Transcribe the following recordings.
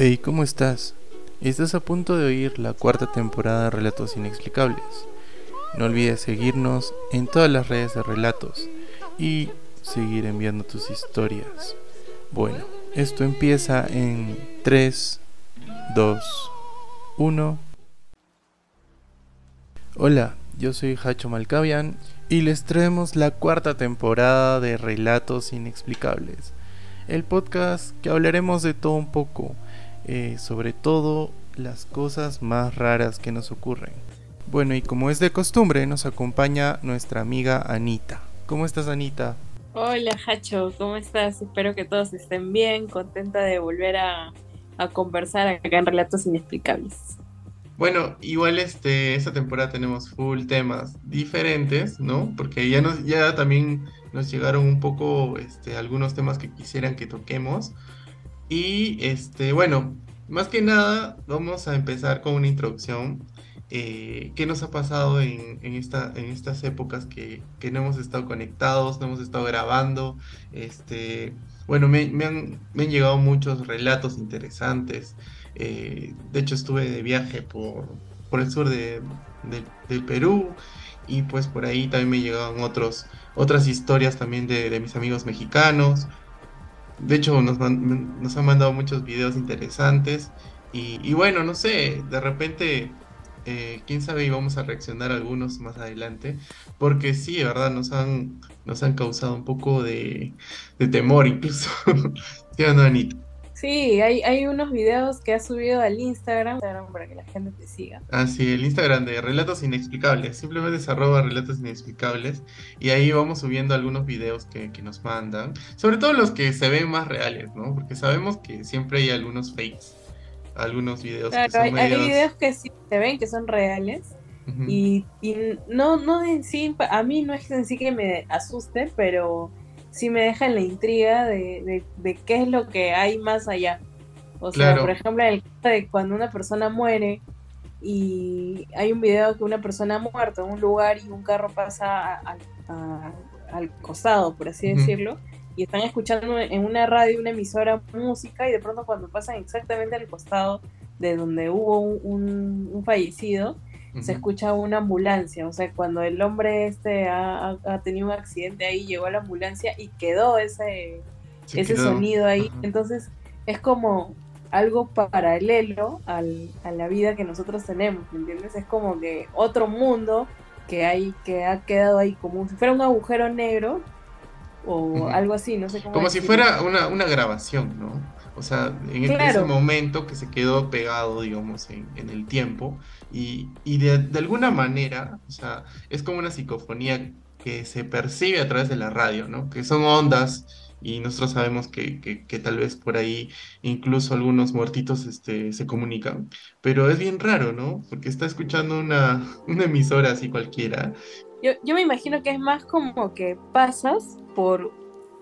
Hey, ¿cómo estás? Estás a punto de oír la cuarta temporada de Relatos Inexplicables. No olvides seguirnos en todas las redes de relatos y seguir enviando tus historias. Bueno, esto empieza en 3, 2, 1. Hola, yo soy Hacho Malcavian y les traemos la cuarta temporada de Relatos Inexplicables, el podcast que hablaremos de todo un poco, eh, sobre todo las cosas más raras que nos ocurren. Bueno, y como es de costumbre, nos acompaña nuestra amiga Anita. ¿Cómo estás, Anita? Hola, Hacho, ¿cómo estás? Espero que todos estén bien, contenta de volver a, a conversar acá en Relatos Inexplicables. Bueno, igual este, esta temporada tenemos full temas diferentes, ¿no? Porque ya nos, ya también nos llegaron un poco este, algunos temas que quisieran que toquemos. Y este, bueno, más que nada, vamos a empezar con una introducción. Eh, ¿Qué nos ha pasado en, en, esta, en estas épocas que, que, no hemos estado conectados, no hemos estado grabando? Este, bueno, me, me, han, llegado muchos relatos interesantes. Eh, de hecho, estuve de viaje por, por el sur de, del Perú y pues por ahí también me llegaban otros, otras historias también de, de mis amigos mexicanos. De hecho, nos, nos, han mandado muchos videos interesantes y, y bueno, no sé, de repente eh, quién sabe y vamos a reaccionar a algunos más adelante, porque sí, de verdad, nos han, nos han causado un poco de, de temor incluso. ¿Sí no? Sí, hay, hay unos videos que has subido al Instagram para que la gente te siga. Ah, sí, el Instagram de Relatos Inexplicables. Simplemente es arroba Relatos Inexplicables. Y ahí vamos subiendo algunos videos que, que, nos mandan. Sobre todo los que se ven más reales, ¿no? Porque sabemos que siempre hay algunos fakes. Algunos videos claro, que son hay, medios... hay videos que sí se ven que son reales. Uh -huh. y, y, no, no en sí, a mí no es en sí que me asuste, pero sí me deja en la intriga de, de, de, qué es lo que hay más allá. O sea, por ejemplo, en el caso de cuando una persona muere y hay un video que una persona ha muerto en un lugar y un carro pasa a- a- al costado, por así decirlo, y están escuchando en una radio, una emisora, música, y de pronto cuando pasan exactamente al costado de donde hubo un, un- un fallecido, se escucha una ambulancia, o sea, cuando el hombre este ha, ha- tenido un accidente ahí, llegó la ambulancia y quedó ese, Se ese quedó. sonido ahí, entonces es como algo paralelo al, a la vida que nosotros tenemos, ¿me entiendes? Es como que otro mundo que hay, que ha quedado ahí como si fuera un agujero negro o algo así, no sé cómo Como si fuera una, una grabación, ¿no? O sea, en e- Claro. ese momento que se quedó pegado, digamos, en, en el tiempo. Y, y de, de alguna manera, o sea, es como una psicofonía que se percibe a través de la radio, ¿no? Que son ondas y nosotros sabemos que, que, que tal vez por ahí incluso algunos muertitos este, se comunican. Pero es bien raro, ¿no? Porque está escuchando una, una emisora así cualquiera. Yo, yo me imagino que es más como que pasas por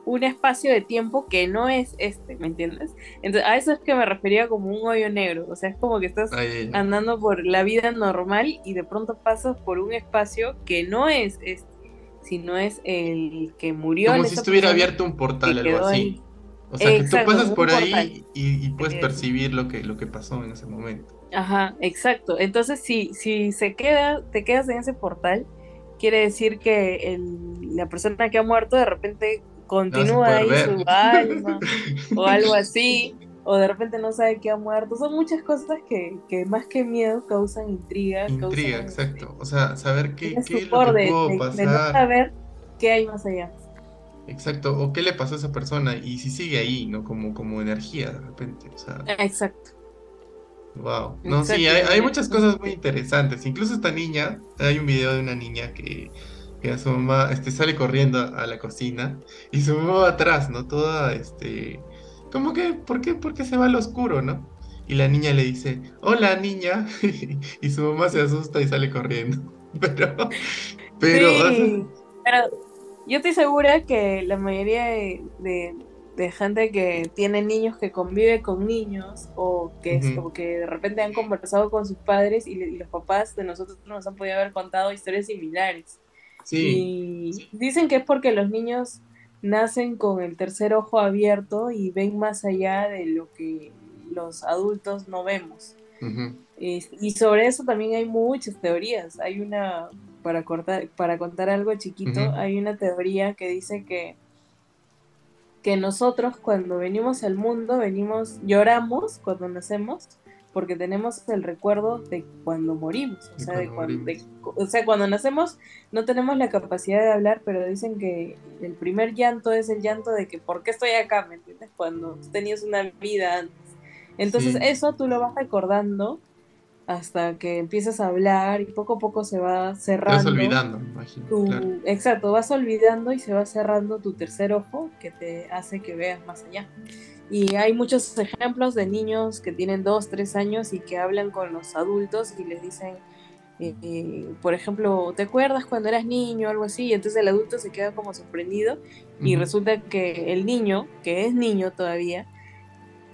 un espacio de tiempo que no es este, ¿me entiendes? Entonces, a eso es que me refería como un hoyo negro, o sea, es como que estás Ay, andando por la vida normal y de pronto pasas por un espacio que no es este, sino es el que murió. Como si estuviera abierto un portal, algo así. ahí. O sea, que tú Exacto, pasas por ahí y, y puedes Eh, percibir lo que, lo que pasó en ese momento. Ajá, exacto. Entonces, si, si se queda, te quedas en ese portal, quiere decir que el- la persona que ha muerto de repente continúa ahí ver. su alma o algo así, o de repente no sabe que ha muerto. Son muchas cosas que, que más que miedo causan intriga. Intriga, causan, exacto. O sea, saber qué, ese qué es lo que de, pudo de- de no pasar. saber qué hay más allá. Exacto. O qué le pasó a esa persona y si sigue ahí, ¿no? Como, como energía de repente. O sea, Exacto. wow. No, sí, hay, hay muchas cosas muy interesantes. Incluso esta niña, hay un video de una niña que, que a su mamá este, sale corriendo a, la cocina y su mamá va atrás, ¿no? Toda, este, como que, ¿por qué, por qué se va al oscuro, ¿no? Y la niña le dice, hola niña, y su mamá se asusta y sale corriendo. Pero, pero, o sea, Sí, pero yo estoy segura que la mayoría de, de- de gente que tiene niños que convive con niños o que, es- o que de repente han conversado con sus padres y, le- y los papás de nosotros nos han podido haber contado historias similares. Sí, Y dicen que es porque los niños nacen con el tercer ojo abierto y ven más allá de lo que los adultos no vemos. y sobre eso también hay muchas teorías. Hay una, para, cortar, para contar algo chiquito, hay una teoría que dice que, que nosotros cuando venimos al mundo, venimos, lloramos cuando nacemos, porque tenemos el recuerdo de cuando morimos. O sea, de cuando, o sea, cuando nacemos no tenemos la capacidad de hablar, pero dicen que el primer llanto es el llanto de que ¿por qué estoy acá? ¿Me entiendes? Cuando tenías una vida antes. Entonces eso tú lo vas recordando hasta que empiezas a hablar y poco a poco se va cerrando. Vas olvidando, me imagino. Exacto, vas olvidando y se va cerrando tu tercer ojo que te hace que veas más allá. Y hay muchos ejemplos de niños que tienen dos, tres años y que hablan con los adultos y les dicen, eh, eh, por ejemplo, ¿te acuerdas cuando eras niño o algo así? Y entonces el adulto se queda como sorprendido y resulta que el niño, que es niño todavía,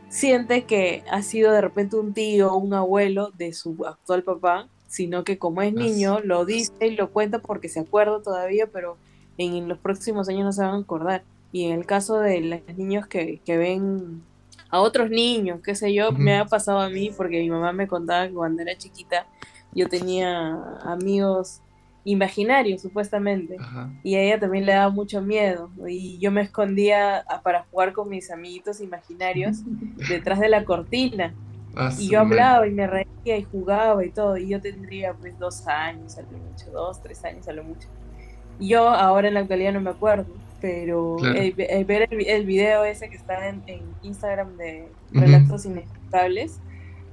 siente que ha sido de repente un tío o un abuelo de su actual papá, sino que como es niño, lo dice y lo cuenta porque se acuerda todavía, pero en los próximos años no se van a acordar. Y en el caso de los niños que, ven a otros niños, qué sé yo, me ha pasado a mí porque mi mamá me contaba que cuando era chiquita yo tenía amigos imaginarios supuestamente y a ella también le daba mucho miedo y yo me escondía para jugar con mis amiguitos imaginarios detrás de la cortina ah, y yo hablaba y me reía y jugaba y todo y yo tendría pues dos años a lo mucho dos tres años a lo mucho y yo ahora en la actualidad no me acuerdo pero el, ver el, video ese que está en, Instagram de Relatos Inexplicables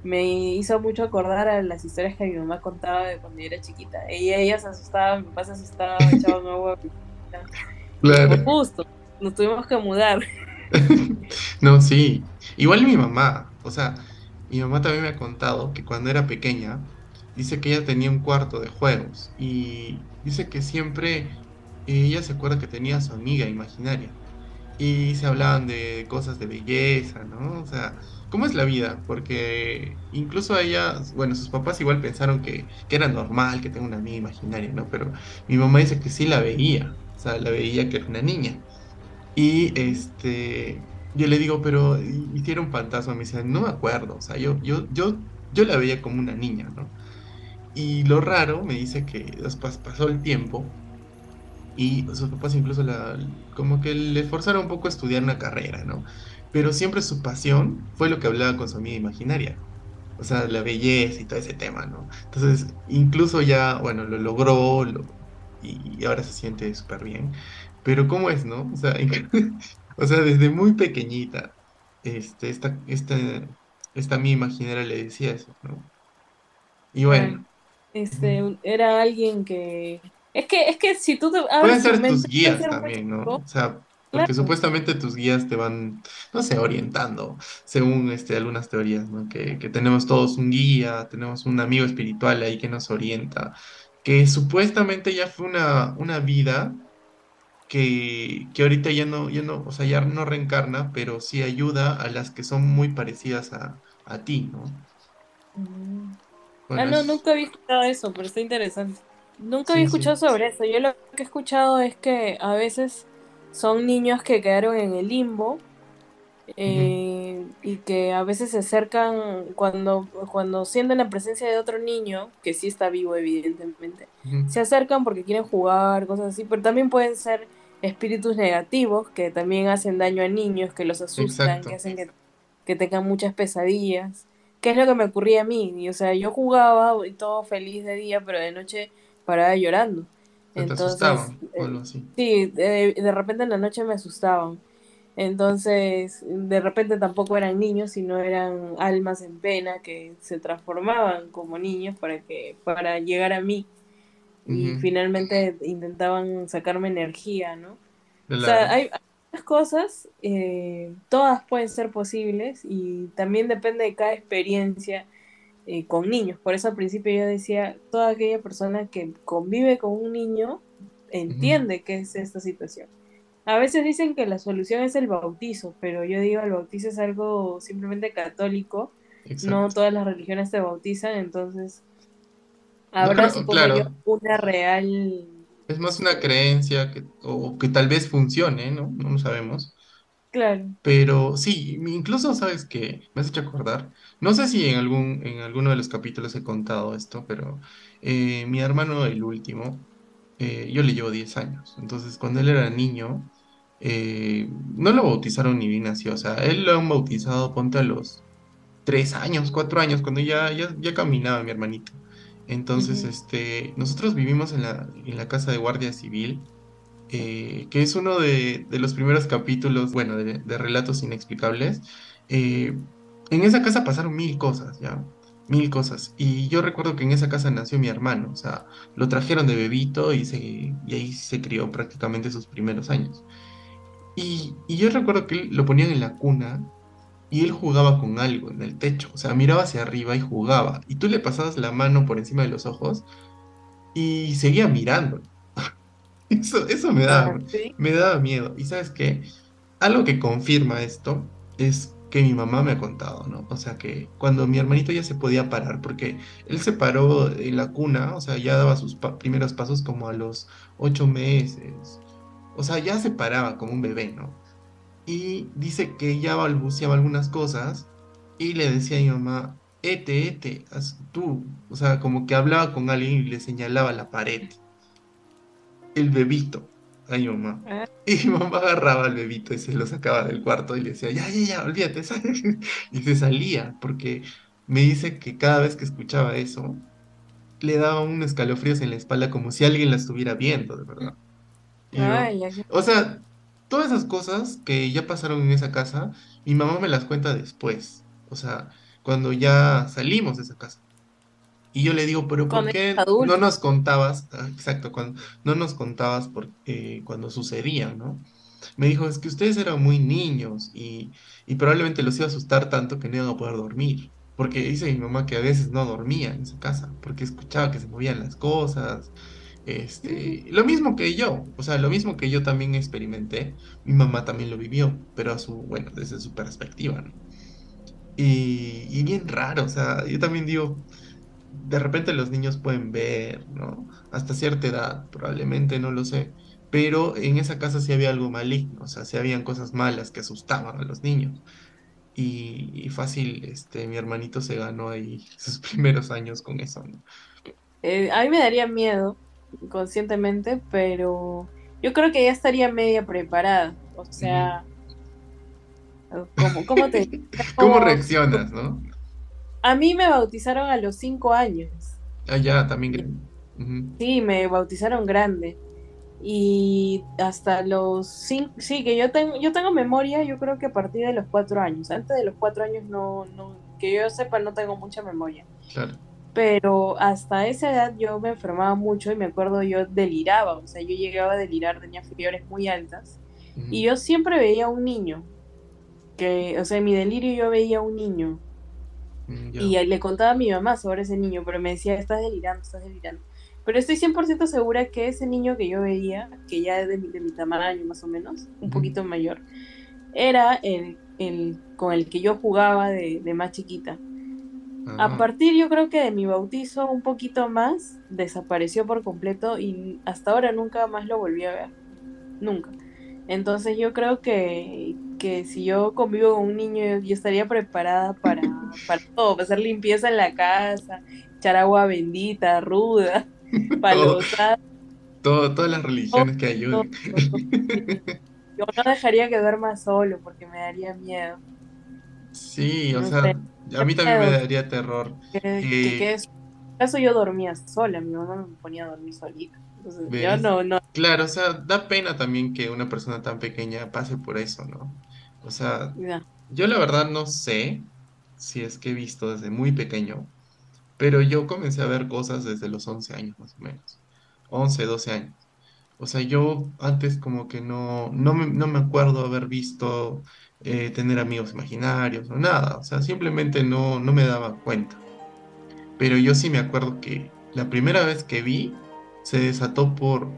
me hizo mucho acordar a las historias que mi mamá contaba de cuando yo era chiquita. Ella, ella se asustaba, mi papá se asustaba, echaba un agua. Claro. justo, nos tuvimos que mudar. no, sí. Igual mi mamá, o sea, mi mamá también me ha contado que cuando era pequeña, dice que ella tenía un cuarto de juegos y dice que siempre y ella se acuerda que tenía a su amiga imaginaria. Y se hablaban de cosas de belleza, ¿no? O sea, ¿cómo es la vida? Porque incluso ella, bueno, sus papás igual pensaron que, era normal que tenga una amiga imaginaria, ¿no? Pero mi mamá dice que sí la veía, o sea, la veía que era una niña. Y este, yo le digo, pero hicieron fantasma, me dice, no me acuerdo, o sea, yo, yo, yo, yo la veía como una niña, ¿no? Y lo raro, me dice que después pasó el tiempo y sus papás incluso la, como que le forzaron un poco a estudiar una carrera, ¿no? Pero siempre su pasión fue lo que hablaba con su amiga imaginaria. O sea, la belleza y todo ese tema, ¿no? Entonces, incluso ya, bueno, lo logró y, ahora se siente súper bien. Pero ¿cómo es, no? O sea, desde muy pequeñita, este, esta, esta, esta mi imaginaria le decía eso, ¿no? Y bueno. Este, era alguien que es que, es que si tú Pueden ser tus guías también, ¿no? O sea, porque supuestamente tus guías te van, no sé, orientando, según este, algunas teorías, ¿no? Que, que tenemos todos un guía, tenemos un amigo espiritual ahí que nos orienta, que supuestamente ya fue una, una vida que, que ahorita ya no, ya no, o sea, ya no reencarna, pero sí ayuda a las que son muy parecidas a, a ti, ¿no? Mm. ah, no, nunca había escuchado eso, pero está interesante. Nunca había escuchado sobre eso. Yo lo que he escuchado es que a veces son niños que quedaron en el limbo eh, y que a veces se acercan cuando, cuando sienten la presencia de otro niño, que sí está vivo evidentemente, se acercan porque quieren jugar, cosas así, pero también pueden ser espíritus negativos que también hacen daño a niños, que los asustan, que hacen que, que tengan muchas pesadillas. ¿Qué es lo que me ocurría a mí? Y, o sea, yo jugaba y todo feliz de día, pero de noche paraba llorando. Entonces, eh, sí, de, repente en la noche me asustaban. Entonces, de repente tampoco eran niños, sino eran almas en pena que se transformaban como niños para que para llegar a mí y finalmente intentaban sacarme energía, ¿no? O sea, hay, muchas cosas, eh, todas pueden ser posibles y también depende de cada experiencia eh, con niños. Por eso al principio yo decía, toda aquella persona que convive con un niño entiende qué es esta situación. A veces dicen que la solución es el bautizo, pero yo digo, el bautizo es algo simplemente católico, no todas las religiones te bautizan, entonces habrá una real... Es más una creencia que, o que tal vez funcione, ¿no? No lo sabemos Claro. Pero sí, incluso sabes que me has hecho acordar, no sé si en algún, en alguno de los capítulos he contado esto, pero eh, mi hermano, el último, eh, yo le llevo 10 años. Entonces, cuando él era niño, eh, no lo bautizaron ni bien nació. O sea, él lo han bautizado, ponte a los 3 años, 4 años, cuando ya, ya, ya caminaba mi hermanito. Entonces, este, nosotros vivimos en la, en la casa de guardia civil eh, que es uno de, los primeros capítulos, bueno, de, Relatos Inexplicables. Eh, en esa casa pasaron mil cosas, ¿ya? Mil cosas. Y yo recuerdo que en esa casa nació mi hermano, o sea, lo trajeron de bebito y, se, y ahí se crió prácticamente sus primeros años. Y, y yo recuerdo que lo ponían en la cuna y él jugaba con algo en el techo, o sea, miraba hacia arriba y jugaba. Y tú le pasabas la mano por encima de los ojos y seguía mirando. Eso, me, da, me daba miedo. Y sabes qué, algo que confirma esto es que mi mamá me ha contado, ¿no? O sea que cuando mi hermanito ya se podía parar, porque él se paró en la cuna, o sea, ya daba sus primeros pasos como a los ocho meses, o sea, ya se paraba como un bebé, ¿no? Y dice que ya balbuceaba algunas cosas y le decía a mi mamá, ete, ete, tú, o sea, como que hablaba con alguien y le señalaba la pared el bebito a mi mamá. Ah. Y mi mamá agarraba al bebito y se lo sacaba del cuarto y le decía, ya, ya, ya, olvídate. Y se salía, porque me dice que cada vez que escuchaba eso, le daba un escalofríos en la espalda como si alguien la estuviera viendo, de verdad. o sea, todas esas cosas que ya pasaron en esa casa, mi mamá me las cuenta después. O sea, cuando ya salimos de esa casa. Y yo le digo, pero ¿por qué no nos contabas? Ah, exacto, cuando, no nos contabas por, eh, cuando sucedía, ¿no? Me dijo, es que ustedes eran muy niños y, probablemente los iba a asustar tanto que no iban a poder dormir. Porque dice mi mamá que a veces no dormía en su casa, porque escuchaba que se movían las cosas. Este, lo mismo que yo, o sea, lo mismo que yo también experimenté, mi mamá también lo vivió, pero a su, bueno, desde su perspectiva, ¿no? Y, y bien raro, o sea, yo también digo, de repente los niños pueden ver, ¿no? Hasta cierta edad, probablemente, no lo sé. Pero en esa casa sí había algo maligno, o sea, sí habían cosas malas que asustaban a los niños. Y, fácil, este, mi hermanito se ganó ahí sus primeros años con eso, ¿no? Eh, a mí me daría miedo, conscientemente, pero yo creo que ya estaría media preparada. O sea, ¿cómo, te... ¿Cómo reaccionas, no? A mí me bautizaron a los cinco años. Ah, ya, también grande. Sí, me bautizaron grande. Y hasta los cinco, sí, que yo tengo, yo tengo memoria, yo creo que a partir de los cuatro años. Antes de los cuatro años no, no, que yo sepa, no tengo mucha memoria. Claro. Pero hasta esa edad yo me enfermaba mucho y me acuerdo yo deliraba, o sea, yo llegaba a delirar, tenía fiebres muy altas. Y yo siempre veía a un niño, que, o sea, en mi delirio yo veía a un niño Mm, y le contaba a mi mamá sobre ese niño, pero me decía, estás delirando, estás delirando. Pero estoy 100% segura que ese niño que yo veía, que ya es de mi, de mi tamaño más o menos, un poquito mayor, era el, el, con el que yo jugaba de, de más chiquita. A partir yo creo que de mi bautizo un poquito más, desapareció por completo y hasta ahora nunca más lo volví a ver. Nunca. Entonces yo creo que, que si yo convivo con un niño, yo estaría preparada para, para todo, para hacer limpieza en la casa, echar agua bendita, ruda, para todo, todas las religiones que ayuden. yo no dejaría que duerma solo porque me daría miedo. Sí, o sea, a mí también me daría terror. Que, que, eso yo dormía sola, mi mamá me ponía a dormir solita. yo no, no. Claro, o sea, da pena también que una persona tan pequeña pase por eso, ¿no? O sea, yo la verdad no sé si es que he visto desde muy pequeño, pero yo comencé a ver cosas desde los 11 años más o menos. 11, 12 años. O sea, yo antes como que no, no, me, no me acuerdo haber visto eh, tener amigos imaginarios o nada. O sea, simplemente no, no me daba cuenta. Pero yo sí me acuerdo que la primera vez que vi se desató por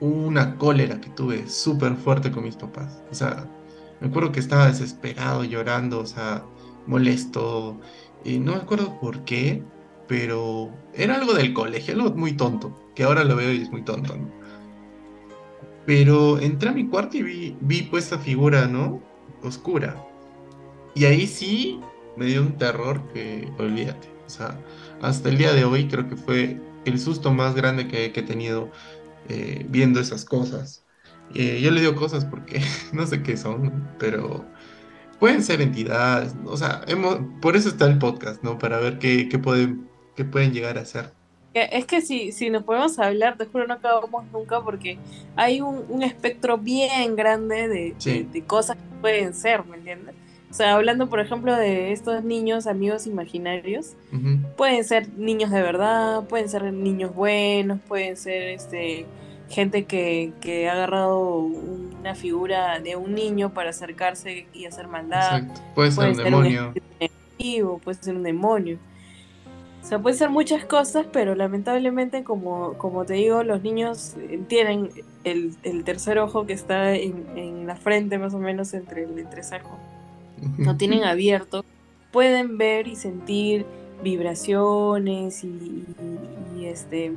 una cólera que tuve súper fuerte con mis papás. O sea, me acuerdo que estaba desesperado, llorando, o sea, molesto. Y no me acuerdo por qué, pero era algo del colegio, algo muy tonto, que ahora lo veo y es muy tonto, ¿no? Pero entré a mi cuarto y vi, vi pues esta figura, ¿no? Oscura. Y ahí sí me dio un terror que olvídate. O sea, hasta el día de hoy creo que fue el susto más grande que, he tenido eh, viendo esas cosas. Eh, yo le digo cosas porque no sé qué son, pero pueden ser entidades. O sea, hemos, por eso está el podcast, ¿no? Para ver qué, qué pueden, qué pueden llegar a ser. Es que si, si nos podemos hablar, te juro no acabamos nunca porque hay un, espectro bien grande de, de, cosas que pueden ser, ¿me entiendes? O sea, hablando por ejemplo de estos niños amigos imaginarios, pueden ser niños de verdad, pueden ser niños buenos, pueden ser este gente que, que ha agarrado una figura de un niño para acercarse y hacer maldad. Puede ser un demonio. puede ser un demonio. O sea, puede ser muchas cosas, pero lamentablemente, como, como te digo, los niños tienen el, el tercer ojo que está en, en, la frente, más o menos entre el entrecejo. No tienen abierto. Pueden ver y sentir vibraciones y, y, este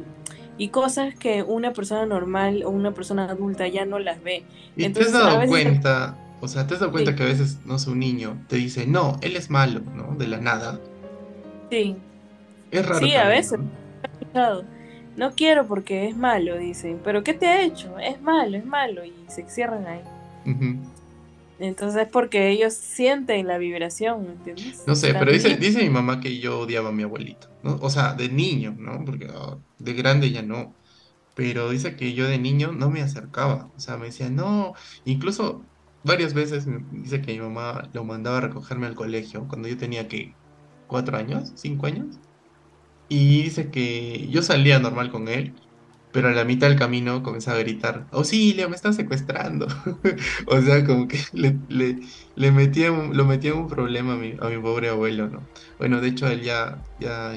y cosas que una persona normal o una persona adulta ya no las ve. ¿Y te has dado cuenta? O sea, ¿te has dado cuenta que a veces, no sé, un niño te dice, no, él es malo, ¿no? De la nada. Sí. Es raro. Sí, a veces. ¿no? no quiero porque es malo, dicen. ¿Pero qué te ha hecho? Es malo, es malo. Y se cierran ahí. Entonces es porque ellos sienten la vibración, ¿entiendes? No sé, pero dice, dice mi mamá que yo odiaba a mi abuelito, ¿no? O sea, de niño, ¿no? Porque ah, de grande ya no. Pero dice que yo de niño no me acercaba. O sea, me decía, no. Incluso varias veces dice que mi mamá lo mandaba a recogerme al colegio cuando yo tenía que cuatro años, cinco años. Y dice que yo salía normal con él, pero a la mitad del camino comenzaba a gritar, auxilio, me están secuestrando. o sea, como que le, le, metía lo metía en un problema a mi, a mi pobre abuelo, ¿no? Bueno, de hecho él ya, ya,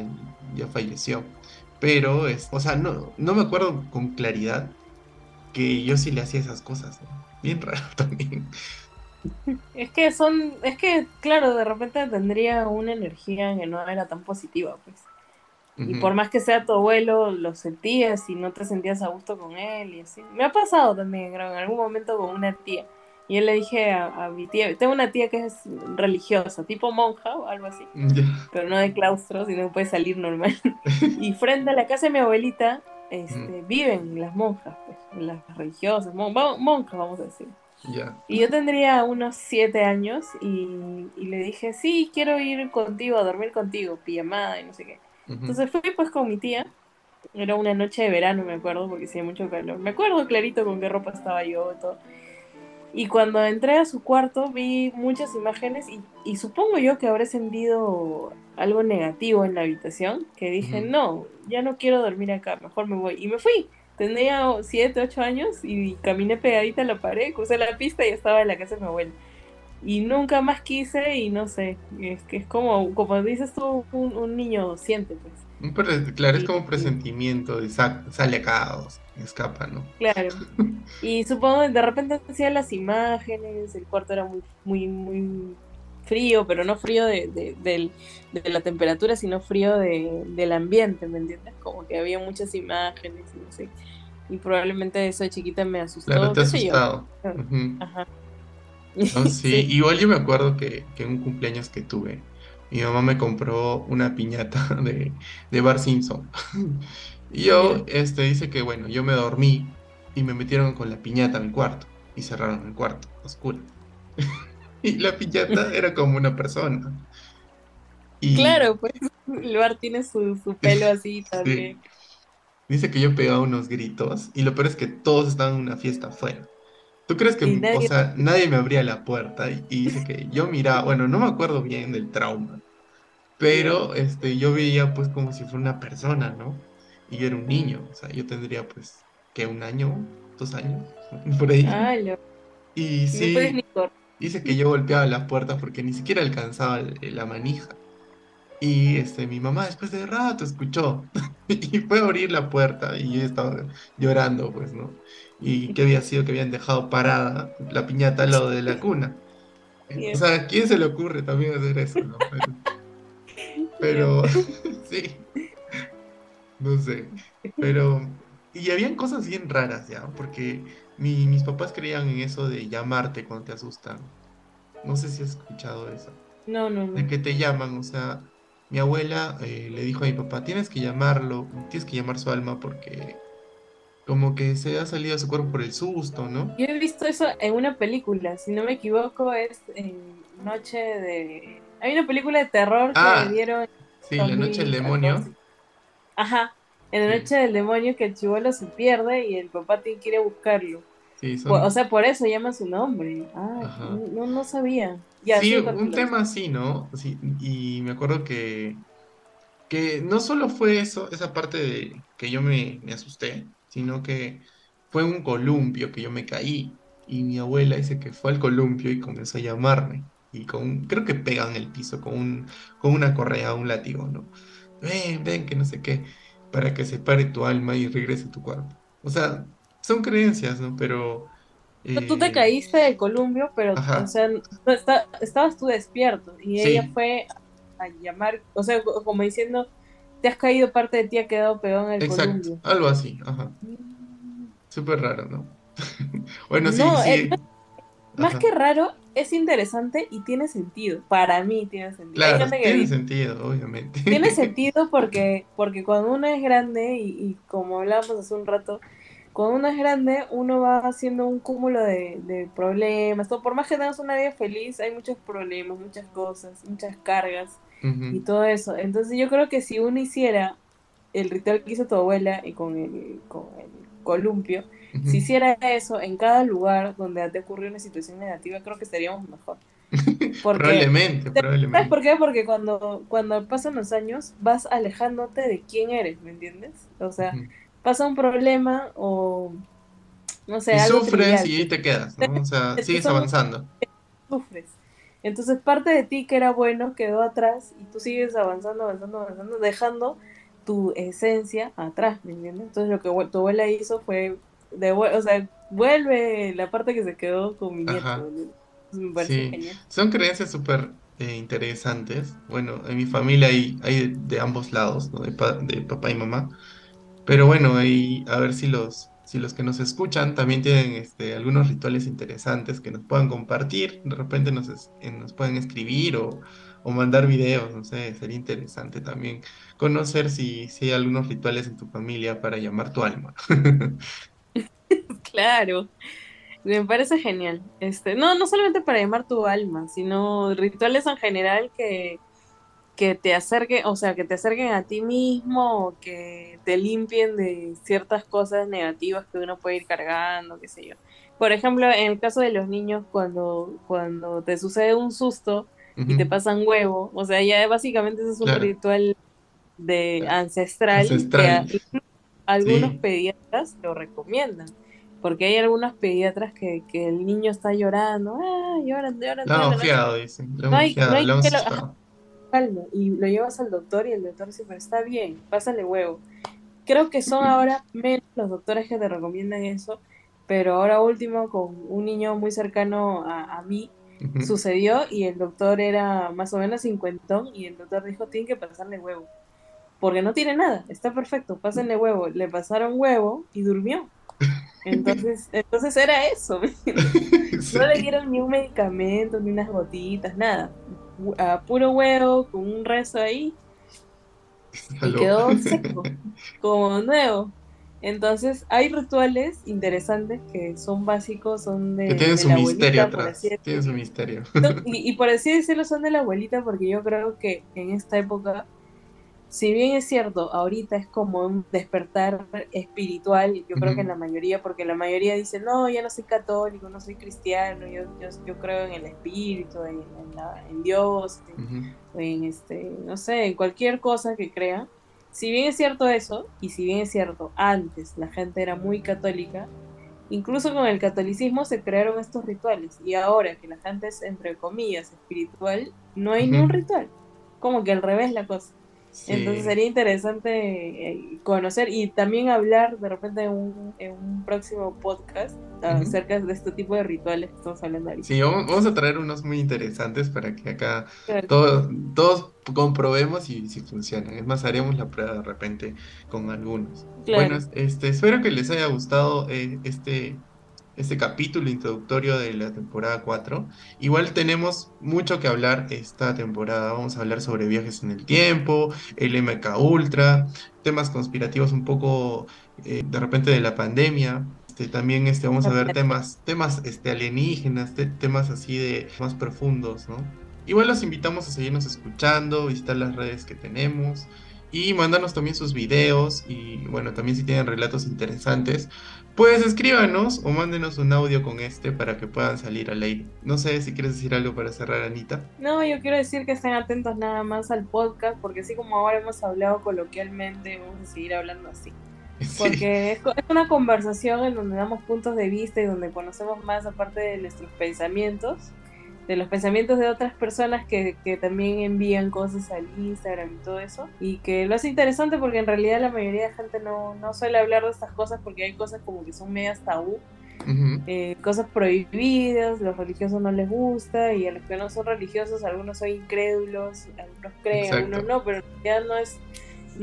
ya falleció. Pero, es, o sea, no, no me acuerdo con claridad que yo sí le hacía esas cosas. Bien raro también. Es que son, es que, claro, de repente tendría una energía que no era tan positiva, pues. Y por más que sea tu abuelo, lo sentías y no te sentías a gusto con él y así. Me ha pasado también, en algún momento con una tía. Y yo le dije a, mi tía, tengo una tía que es religiosa, tipo monja o algo así, pero no de claustro, sino que puede salir normal. y frente a la casa de mi abuelita este, viven las monjas, pues, las religiosas, monjas vamos a decir. Y yo tendría unos siete años y, y, le dije, sí, quiero ir contigo, a dormir contigo, pijamada y no sé qué. Entonces fui pues con mi tía. Era una noche de verano, me acuerdo, porque hacía mucho calor. Me acuerdo clarito con qué ropa estaba yo y todo. Y cuando entré a su cuarto vi muchas imágenes y, y supongo yo que habré sentido algo negativo en la habitación, que dije, no, ya no quiero dormir acá, mejor me voy. Y me fui. Tenía 7, 8 años y caminé pegadita a la pared, crucé la pista y estaba en la casa de mi abuela y nunca más quise y no sé, es que es como, como dices tú, un, niño siente pues. claro, es como un presentimiento de sale acá o escapa, ¿no? Claro. Y supongo que de repente hacía las imágenes, el cuarto era muy, muy, muy frío, pero no frío de, de, de, la temperatura, sino frío de, del ambiente, ¿me entiendes? Como que había muchas imágenes y no sé. Y probablemente eso de chiquita me asustó. Claro, te asustado. Ajá. Sí. igual yo me acuerdo que, en un cumpleaños que tuve, mi mamá me compró una piñata de, de Bar Simpson. y yo, este, dice que bueno, yo me dormí y me metieron con la piñata en mi cuarto y cerraron el cuarto, oscuro. y la piñata era como una persona. Y... Claro, pues el bar tiene su, pelo así también. Dice que yo pegaba unos gritos y lo peor es que todos estaban en una fiesta afuera. ¿Tú crees que, nadie... o sea, nadie me abría la puerta y, dice que yo miraba, bueno, no me acuerdo bien del trauma, pero este, yo veía pues como si fuera una persona, ¿no? Y yo era un niño, o sea, yo tendría pues, que un año, dos años, por ahí. Ah, Y sí, dice que yo golpeaba las puertas porque ni siquiera alcanzaba la manija. Y este, mi mamá después de rato escuchó y fue a abrir la puerta y yo estaba llorando, pues, ¿no? Y que había sido que habían dejado parada la piñata al lado de la cuna. O sea, ¿a quién se le ocurre también hacer eso? No? Pero, sí, no sé, pero, y habían cosas bien raras ya, porque mis papás creían en eso de llamarte cuando te asustan. No sé si has escuchado eso. No, no, no. De que te llaman, o sea, mi abuela eh, le dijo a mi papá, tienes que llamarlo, tienes que llamar su alma porque como que se ha salido a su cuerpo por el susto, ¿no? Yo he visto eso en una película, si no me equivoco, es en Noche de... Hay una película de terror que Ah, le dieron... sí, La Noche del Demonio. Ajá, en la Sí, Noche del Demonio que el chivolo se pierde y el papá tiene que ir a buscarlo. sí, Po- O son... sea, por eso llama su nombre. Ah, no, no sabía. Ya, Sí, un tema así, ¿no? Sí, y me acuerdo que, que no solo fue eso, esa parte de que yo me, me asusté, sino que fue un columpio que yo me caí. Y mi abuela dice que fue al columpio y comenzó a llamarme. Y con, creo que pegan el piso con un, con una correa, un látigo, ¿no? Ven, ven, que no sé qué, para que se pare tu alma y regrese tu cuerpo. O sea, son creencias, ¿no? Pero, Tú te eh, caíste del columpio, pero, o sea, no está- estabas tú despierto y ella fue a llamar, o sea, co- como diciendo, te has caído, parte de ti ha quedado pegado en el exacto, columpio. algo así, ajá. Súper raro, ¿no? Bueno, sí, No, sí, más que raro, es interesante y tiene sentido. Para mí tiene sentido. Claro, tiene dice, sentido, obviamente. tiene sentido porque, porque cuando uno es grande, y, y como hablábamos hace un rato, cuando uno es grande, uno va haciendo un cúmulo de, de problemas. Por más que tengas una vida feliz, hay muchos problemas, muchas cosas, muchas cargas y todo eso. Entonces yo creo que si uno hiciera el ritual que hizo tu abuela y con el, con el columpio, si hiciera eso en cada lugar donde te ocurrió una situación negativa, creo que estaríamos mejor. Porque, Probablemente, ¿sabes por probablemente. qué? Porque cuando, cuando pasan los años vas alejándote de quién eres, ¿me entiendes? O sea, pasa un problema o, no sé, Y algo sufres trivial, y ahí te quedas, ¿no? O sea, sigues avanzando. sufres. Entonces parte de ti que era bueno quedó atrás y tú sigues avanzando, avanzando, avanzando, dejando tu esencia atrás, ¿me entiendes? Entonces lo que tu abuela hizo fue, devue- o sea, vuelve la parte que se quedó con mi nieto, ¿me parece sí. genial. Son creencias súper eh, interesantes. Bueno, en mi familia hay, hay de ambos lados, ¿no? De, pa- de papá y mamá. Pero bueno, ahí a ver si los, si los que nos escuchan también tienen este, algunos rituales interesantes que nos puedan compartir. De repente eh, nos pueden escribir o, o mandar videos, no sé, sería interesante también conocer si, si hay algunos rituales en tu familia para llamar tu alma. Claro, me parece genial. Este, no, no solamente para llamar tu alma, sino rituales en general que, que te acerquen, o sea, que te acerquen a ti mismo, o que te limpien de ciertas cosas negativas que uno puede ir cargando, qué sé yo. Por ejemplo, en el caso de los niños, cuando, cuando te sucede un susto y te pasan huevo, o sea, ya básicamente ese es un Claro, ritual de ancestral que a- ancestral, algunos sí. pediatras lo recomiendan. Porque hay algunos pediatras que, que el niño está llorando, ah, lloran, lloran Lo han toda la noche. ojeado, dicen, lo han No ojeado, lo han Y lo llevas al doctor y el doctor dice, pero está bien, pásale huevo. Creo que son ahora menos los doctores que te recomiendan eso, pero ahora último con un niño muy cercano a, a mí sucedió y el doctor era más o menos cincuentón y el doctor dijo, tiene que pasarle huevo, porque no tiene nada, está perfecto, pásenle huevo. Le pasaron huevo y durmió. Entonces, entonces era eso. No le dieron ni un medicamento, ni unas gotitas, nada. A puro huevo, con un rezo ahí, y quedó seco, como nuevo. Entonces, hay rituales interesantes que son básicos, son Que de, tienen de su la misterio abuelita, atrás, tienen su misterio. Y, y por así decirlo, son de la abuelita, porque yo creo que en esta época si bien es cierto, ahorita es como un despertar espiritual, yo creo que en la mayoría, porque la mayoría dice, no, ya no soy católico, no soy cristiano, yo, yo, yo creo en el espíritu, en, en, la- en Dios, en, este, no sé, en cualquier cosa que crea. Si bien es cierto eso, y si bien es cierto, antes la gente era muy católica, incluso con el catolicismo se crearon estos rituales, y ahora que la gente es, entre comillas, espiritual, no hay ni un ritual, como que al revés la cosa. Entonces sería interesante eh, conocer y también hablar de repente en un, en un próximo podcast acerca de este tipo de rituales que estamos hablando ahorita. Sí, vamos, a traer unos muy interesantes para que acá Claro, todos, todos comprobemos si, si funcionan. Es más, haremos la prueba de repente con algunos. Bueno, este, espero que les haya gustado eh, este, este capítulo introductorio de la temporada 4. Igual tenemos mucho que hablar esta temporada. Vamos a hablar sobre viajes en el tiempo, el MK Ultra, temas conspirativos un poco eh, de repente de la pandemia. Este, también este, vamos a ver temas, temas este, alienígenas, temas así de más profundos, ¿no? Igual los invitamos a seguirnos escuchando, visitar las redes que tenemos y mandarnos también sus videos y bueno, también si tienen relatos interesantes, pues escríbanos o mándenos un audio con este para que puedan salir al aire. No sé si quieres decir algo para cerrar, Anita. No, yo quiero decir que estén atentos nada más al podcast porque así como ahora hemos hablado coloquialmente, vamos a seguir hablando así. Porque es, es una conversación en donde damos puntos de vista y donde conocemos más aparte de nuestros pensamientos de los pensamientos de otras personas que, que, también envían cosas al Instagram y todo eso. Y que lo hace interesante porque en realidad la mayoría de gente no, no suele hablar de estas cosas porque hay cosas como que son medias tabú. Eh, cosas prohibidas, los religiosos no les gusta y a los que no son religiosos, algunos son incrédulos, algunos creen, algunos no, pero ya no es,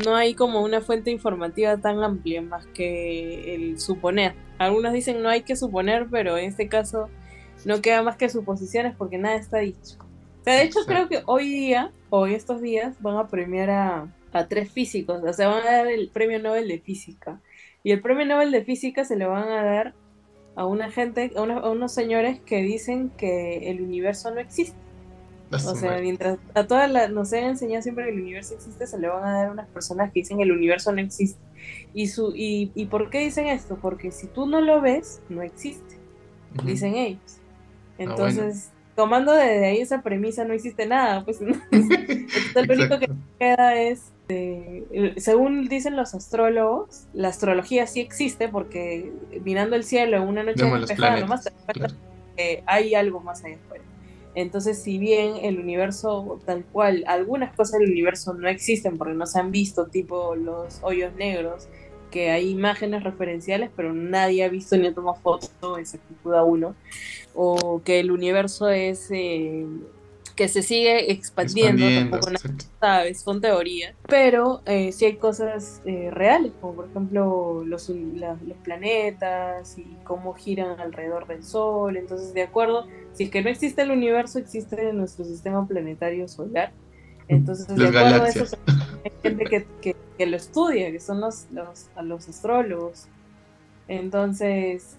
no hay como una fuente informativa tan amplia más que el suponer. Algunos dicen no hay que suponer, pero en este caso no queda más que suposiciones porque nada está dicho. O sea, de hecho creo que hoy día, hoy estos días, van a premiar a, tres físicos, o sea, van a dar el premio Nobel de Física. Y el premio Nobel de Física se lo van a dar a una gente, a, unos señores que dicen que el universo no existe. o sea, mientras a todas las nos han enseñado siempre que el universo existe, se le van a dar a unas personas que dicen que el universo no existe. Y, su, y, ¿Y por qué dicen esto? Porque si tú no lo ves, no existe, dicen ellos. Ah, Entonces, tomando desde ahí esa premisa, no existe nada. Pues entonces, lo único que queda es, eh, según dicen los astrólogos, la astrología sí existe porque mirando el cielo en una noche despejada, nomás hay algo más allá afuera. Entonces, si bien el universo tal cual, algunas cosas del universo no existen porque no se han visto, tipo los hoyos negros, que hay imágenes referenciales, pero nadie ha visto ni ha tomado foto, exactitud a uno, o que el universo es eh, que se sigue expandiendo, tampoco sabes, son teorías, pero eh, sí hay cosas eh, reales, como por ejemplo los, los planetas y cómo giran alrededor del Sol, entonces de acuerdo, si es que no existe el universo, existe nuestro sistema planetario solar, entonces, de acuerdo a eso, hay gente que, que, lo estudia, que son los, los, los astrólogos. Entonces,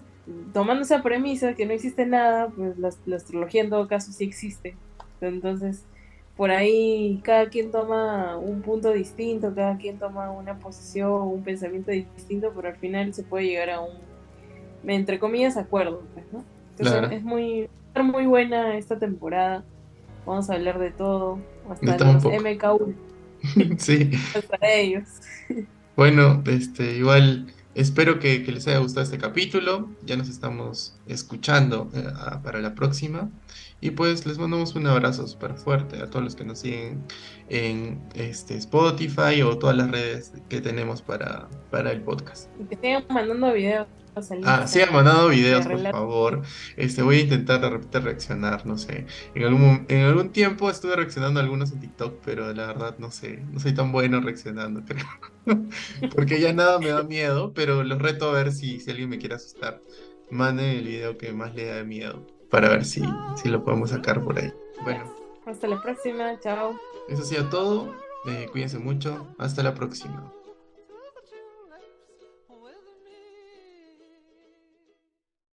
tomando esa premisa que no existe nada, pues la, astrología en todo caso sí existe. Entonces, por ahí cada quien toma un punto distinto, cada quien toma una posición, un pensamiento distinto, pero al final se puede llegar a un, entre comillas, acuerdo. Pues, ¿no? Entonces, es muy, muy buena esta temporada. Vamos a hablar de todo, hasta los MKU. sí. Hasta ellos. Bueno, este, igual espero que, les haya gustado este capítulo. Ya nos estamos escuchando eh, para la próxima. Y pues les mandamos un abrazo súper fuerte a todos los que nos siguen en este Spotify o todas las redes que tenemos para, para el podcast. Y que sigan mandando videos Ah, sí, han mandado videos, por favor. Este, voy a intentar de repente reaccionar, no sé. En algún, en algún tiempo estuve reaccionando a algunos en TikTok, pero la verdad no sé, no soy tan bueno reaccionando, creo. Porque ya nada me da miedo, pero los reto a ver si, si alguien me quiere asustar. Manden el video que más le da miedo para ver si, si lo podemos sacar por ahí. Bueno. Hasta la próxima, chao. Eso ha sido todo. Eh, cuídense mucho. Hasta la próxima.